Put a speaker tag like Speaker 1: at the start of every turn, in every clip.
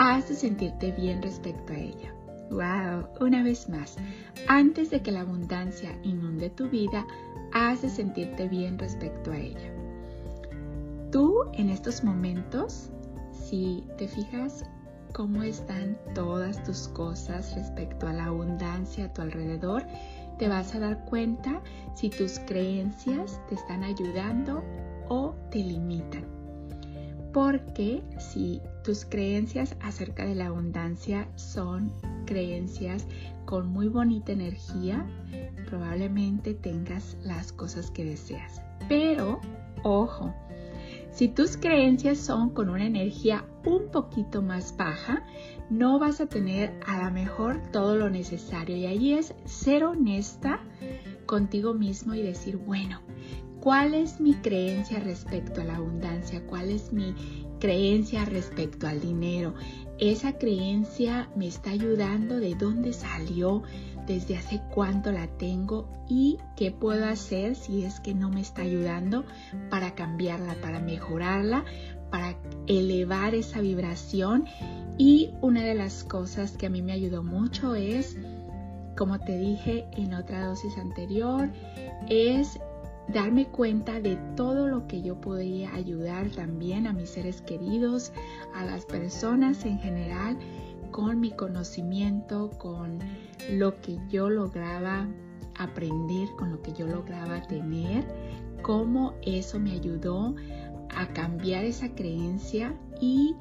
Speaker 1: has de sentirte bien respecto a ella. ¡Wow! Una vez más, antes de que la abundancia inunde tu vida, has de sentirte bien respecto a ella. Tú en estos momentos, si te fijas cómo están todas tus cosas respecto a la abundancia a tu alrededor, te vas a dar cuenta si tus creencias te están ayudando o te limitan. Porque si tus creencias acerca de la abundancia son creencias con muy bonita energía, probablemente tengas las cosas que deseas. Pero, ojo, si tus creencias son con una energía un poquito más baja, no vas a tener a lo mejor todo lo necesario. Y ahí es ser honesta contigo mismo y decir, bueno, ¿cuál es mi creencia respecto a la abundancia? ¿Cuál es mi creencia respecto al dinero. Esa creencia me está ayudando de dónde salió, desde hace cuánto la tengo y qué puedo hacer si es que no me está ayudando para cambiarla, para mejorarla, para elevar esa vibración. Y una de las cosas que a mí me ayudó mucho es, como te dije en otra dosis anterior, es darme cuenta de todo lo que yo podía ayudar también a mis seres queridos, a las personas en general, con mi conocimiento, con lo que yo lograba aprender, con lo que yo lograba tener, cómo eso me ayudó a cambiar esa creencia y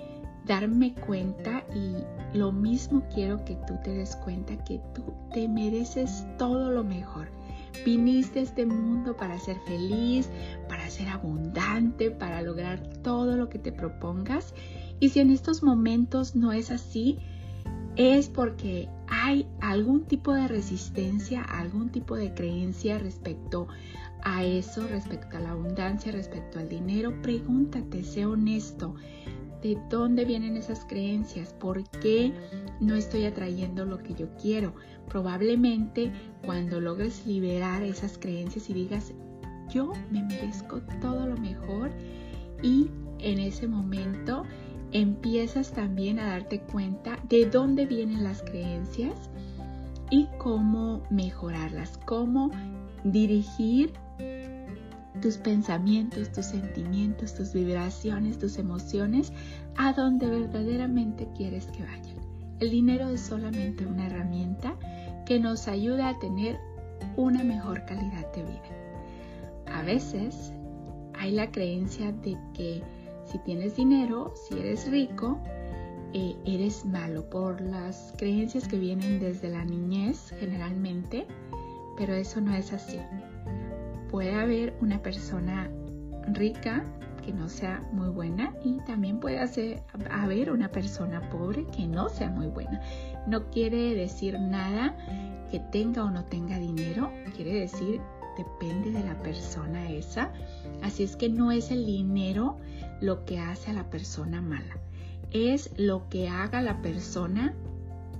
Speaker 1: darme cuenta. Y lo mismo quiero que tú te des cuenta que tú te mereces todo lo mejor Viniste a este mundo para ser feliz, para ser abundante, para lograr todo lo que te propongas. Y si en estos momentos no es así, es porque hay algún tipo de resistencia, algún tipo de creencia respecto a eso, respecto a la abundancia, respecto al dinero. Pregúntate, sé honesto. ¿De dónde vienen esas creencias? ¿Por qué no estoy atrayendo lo que yo quiero? Probablemente cuando logres liberar esas creencias y digas, yo me merezco todo lo mejor y en ese momento empiezas también a darte cuenta de dónde vienen las creencias y cómo mejorarlas, cómo dirigir tus pensamientos, tus sentimientos, tus vibraciones, tus emociones a donde verdaderamente quieres que vayan. El dinero es solamente una herramienta que nos ayuda a tener una mejor calidad de vida. A veces hay la creencia de que si tienes dinero, si eres rico, eh, eres malo por las creencias que vienen desde la niñez generalmente, pero eso no es así puede haber una persona rica que no sea muy buena y también puede haber una persona pobre que no sea muy buena. No quiere decir nada que tenga o no tenga dinero, quiere decir depende de la persona esa. Así es que no es el dinero lo que hace a la persona mala, es lo que haga la persona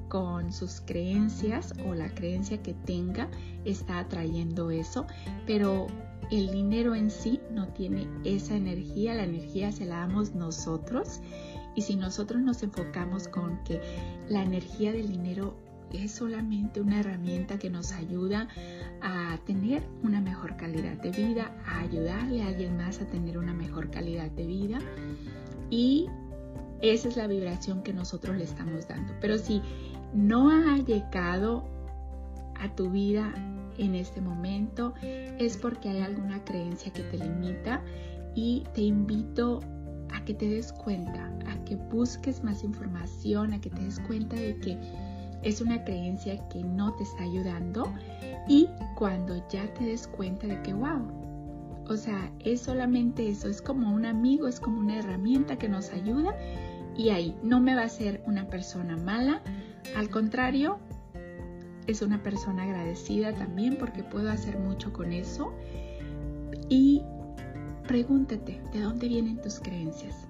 Speaker 1: con sus creencias o la creencia que tenga está atrayendo eso, pero el dinero en sí no tiene esa energía, la energía se la damos nosotros y si nosotros nos enfocamos con que la energía del dinero es solamente una herramienta que nos ayuda a tener una mejor calidad de vida, a ayudarle a alguien más a tener una mejor calidad de vida y esa es la vibración que nosotros le estamos dando. Pero si no ha llegado a tu vida en este momento es porque hay alguna creencia que te limita y te invito a que te des cuenta, a que busques más información, a que te des cuenta de que es una creencia que no te está ayudando y cuando ya te des cuenta de que, wow, o sea, es solamente eso, es como un amigo, es como una herramienta que nos ayuda y ahí no me va a ser una persona mala, al contrario, es una persona agradecida también porque puedo hacer mucho con eso y pregúntate de dónde vienen tus creencias.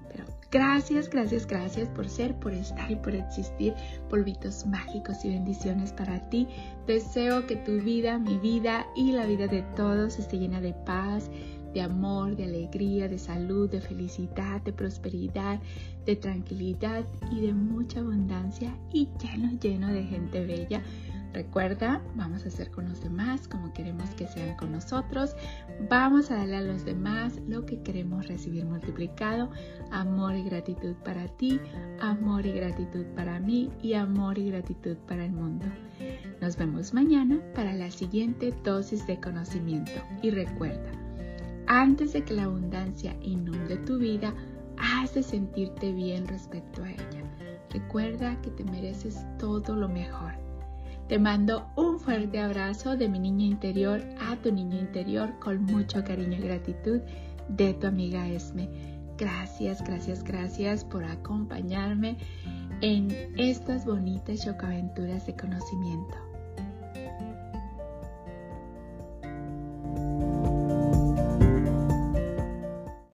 Speaker 1: Gracias, gracias, gracias por ser, por estar y por existir. Polvitos mágicos y bendiciones para ti. Deseo que tu vida, mi vida y la vida de todos esté llena de paz, de amor, de alegría, de salud, de felicidad, de prosperidad, de tranquilidad y de mucha abundancia y lleno, lleno de gente bella Recuerda, vamos a hacer con los demás como queremos que sean con nosotros. Vamos a darle a los demás lo que queremos recibir multiplicado. Amor y gratitud para ti, amor y gratitud para mí y amor y gratitud para el mundo. Nos vemos mañana para la siguiente dosis de conocimiento. Y recuerda, antes de que la abundancia inunde tu vida, has de sentirte bien respecto a ella. Recuerda que te mereces todo lo mejor te mando un fuerte abrazo de mi niño interior a tu niño interior con mucho cariño y gratitud de tu amiga Esme. Gracias, gracias, gracias por acompañarme en estas bonitas chocaventuras de conocimiento.